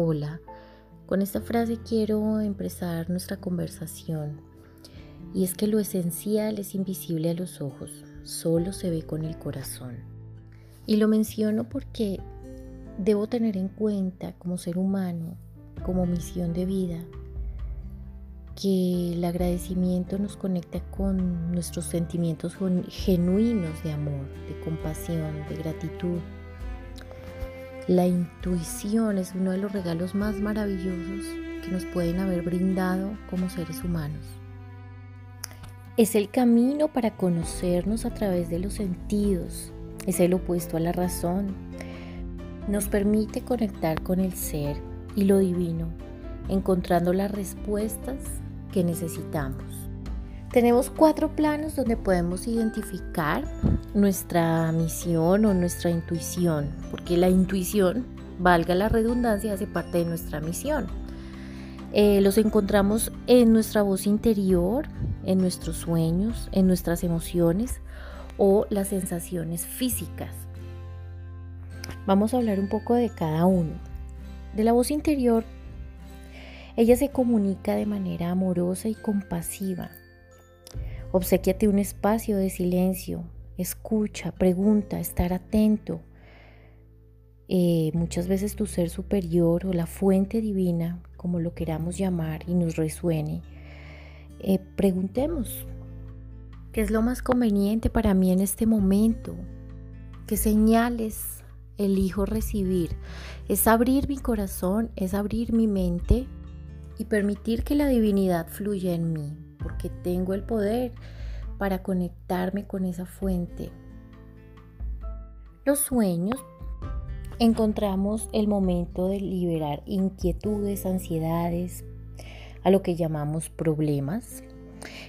Hola, con esta frase quiero empezar nuestra conversación y es que lo esencial es invisible a los ojos, solo se ve con el corazón. Y lo menciono porque debo tener en cuenta como ser humano, como misión de vida, que el agradecimiento nos conecta con nuestros sentimientos genuinos de amor, de compasión, de gratitud la intuición es uno de los regalos más maravillosos que nos pueden haber brindado como seres humanos. Es el camino para conocernos a través de los sentidos, es el opuesto a la razón. Nos permite conectar con el ser y lo divino, encontrando las respuestas que necesitamos. Tenemos cuatro planos donde podemos identificar nuestra misión o nuestra intuición, porque la intuición, valga la redundancia, hace parte de nuestra misión. Eh, los encontramos en nuestra voz interior, en nuestros sueños, en nuestras emociones o las sensaciones físicas. Vamos a hablar un poco de cada uno. De la voz interior, ella se comunica de manera amorosa y compasiva Obsequiate un espacio de silencio, escucha, pregunta, estar atento. Eh, muchas veces tu ser superior o la fuente divina, como lo queramos llamar y nos resuene, eh, preguntemos, ¿qué es lo más conveniente para mí en este momento? ¿Qué señales elijo recibir? Es abrir mi corazón, es abrir mi mente y permitir que la divinidad fluya en mí porque tengo el poder para conectarme con esa fuente. Los sueños encontramos el momento de liberar inquietudes, ansiedades, a lo que llamamos problemas.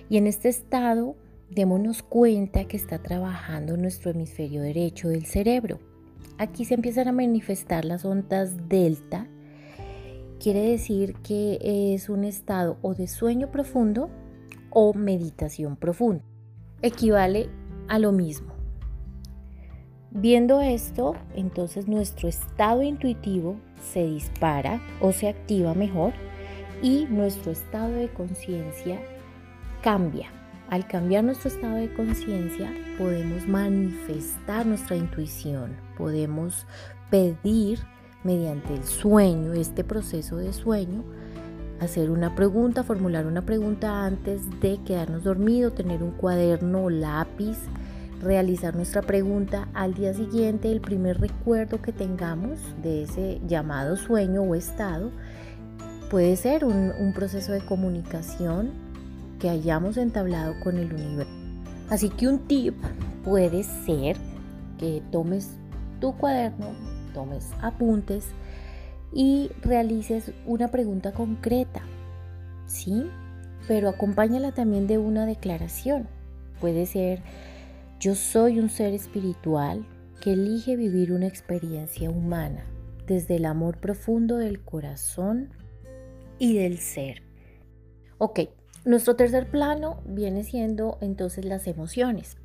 Y en este estado, démonos cuenta que está trabajando nuestro hemisferio derecho del cerebro. Aquí se empiezan a manifestar las ondas delta. Quiere decir que es un estado o de sueño profundo o meditación profunda. Equivale a lo mismo. Viendo esto, entonces nuestro estado intuitivo se dispara o se activa mejor y nuestro estado de conciencia cambia. Al cambiar nuestro estado de conciencia podemos manifestar nuestra intuición, podemos pedir mediante el sueño, este proceso de sueño, hacer una pregunta, formular una pregunta antes de quedarnos dormidos, tener un cuaderno o lápiz, realizar nuestra pregunta al día siguiente, el primer recuerdo que tengamos de ese llamado sueño o estado, puede ser un proceso de comunicación que hayamos entablado con el universo. Así que un tip puede ser que tomes tu cuaderno, tomes apuntes, y realices una pregunta concreta, ¿sí? Pero acompáñala también de una declaración. Puede ser, yo soy un ser espiritual que elige vivir una experiencia humana desde el amor profundo del corazón y del ser. Ok, nuestro tercer plano viene siendo entonces las emociones.